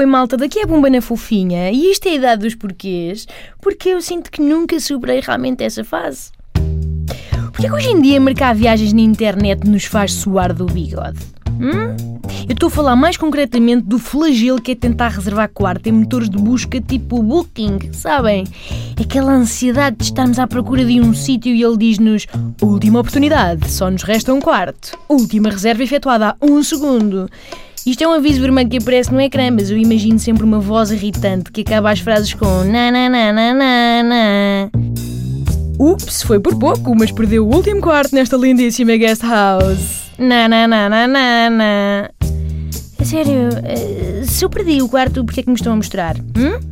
Oi malta, daqui é a Bomba na Fofinha e isto é a idade dos porquês, porque eu sinto que nunca superei realmente essa fase. Porquê que hoje em dia marcar viagens na internet nos faz suar do bigode? Hum? Eu estou a falar mais concretamente do flagelo que é tentar reservar quarto em motores de busca tipo Booking, sabem? Aquela ansiedade de estarmos à procura de um sítio e ele diz-nos Última oportunidade, só nos resta um quarto. Última reserva efetuada há um segundo. Isto é um aviso vermelho que aparece no ecrã, mas eu imagino sempre uma voz irritante que acaba as frases com na na na na na na. Ups, foi por pouco, mas perdeu o último quarto nesta lindíssima guest house. Na na na na na na. A sério, eh, se eu perdi o quarto, porquê é que me estão a mostrar? Hum?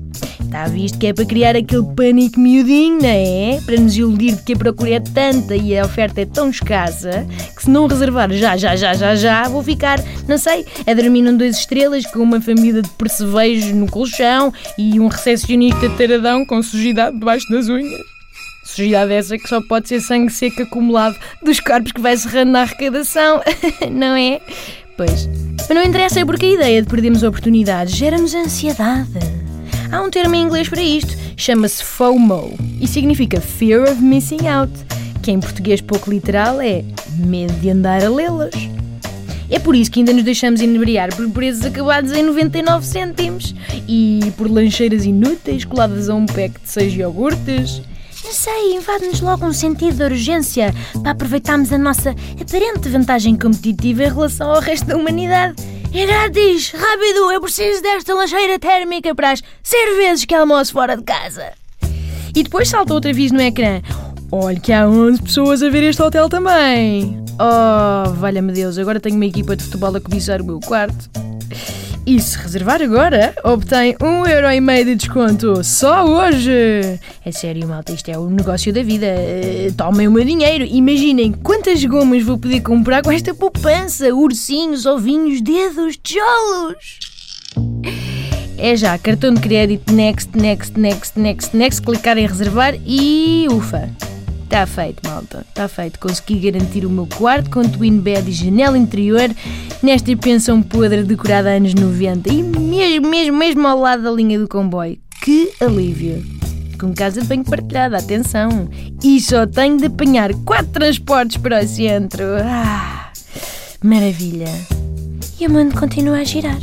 Está visto que é para criar aquele pânico miudinho, não é? Para nos iludir de que a procura é tanta e a oferta é tão escassa que se não reservar já, já, já, já, já, vou ficar, não sei, a dormir num dois estrelas com uma família de percevejos no colchão e um recepcionista taradão com sujidade debaixo das unhas. Sujidade essa que só pode ser sangue seco acumulado dos corpos que vai serrando na arrecadação, não é? Pois. Mas não interessa é porque a ideia de perdermos oportunidades gera-nos ansiedade. Há um termo em inglês para isto, chama-se FOMO e significa Fear of Missing Out, que em português pouco literal é medo de andar a lê-las. É por isso que ainda nos deixamos inebriar por preços acabados em 99 cêntimos e por lancheiras inúteis coladas a um pack de seis iogurtes. Não sei, invade-nos logo um sentido de urgência para aproveitarmos a nossa aparente vantagem competitiva em relação ao resto da humanidade. É grátis! Rápido! Eu preciso desta lancheira térmica para as ser vezes que almoço fora de casa. E depois salta outra vez no ecrã. Olha que há 11 pessoas a ver este hotel também. Oh, valha-me Deus, agora tenho uma equipa de futebol a cobiçar o meu quarto. E se reservar agora, obtém um euro e meio de desconto só hoje. É sério, malta, isto é o negócio da vida. Eh, tomem o meu dinheiro. Imaginem quantas gomas vou poder comprar com esta poupança. Ursinhos, ovinhos, dedos, tijolos. É já, cartão de crédito, next, next, next, next, next, clicar em reservar e ufa. Está feito, malta. Está feito. Consegui garantir o meu quarto com twin bed e janela interior nesta pensão podre decorada anos 90 e mesmo, mesmo, mesmo ao lado da linha do comboio. Que alívio! Com casa de banho partilhada, atenção! E só tenho de apanhar quatro transportes para o centro. Ah, maravilha! E o mundo continua a girar.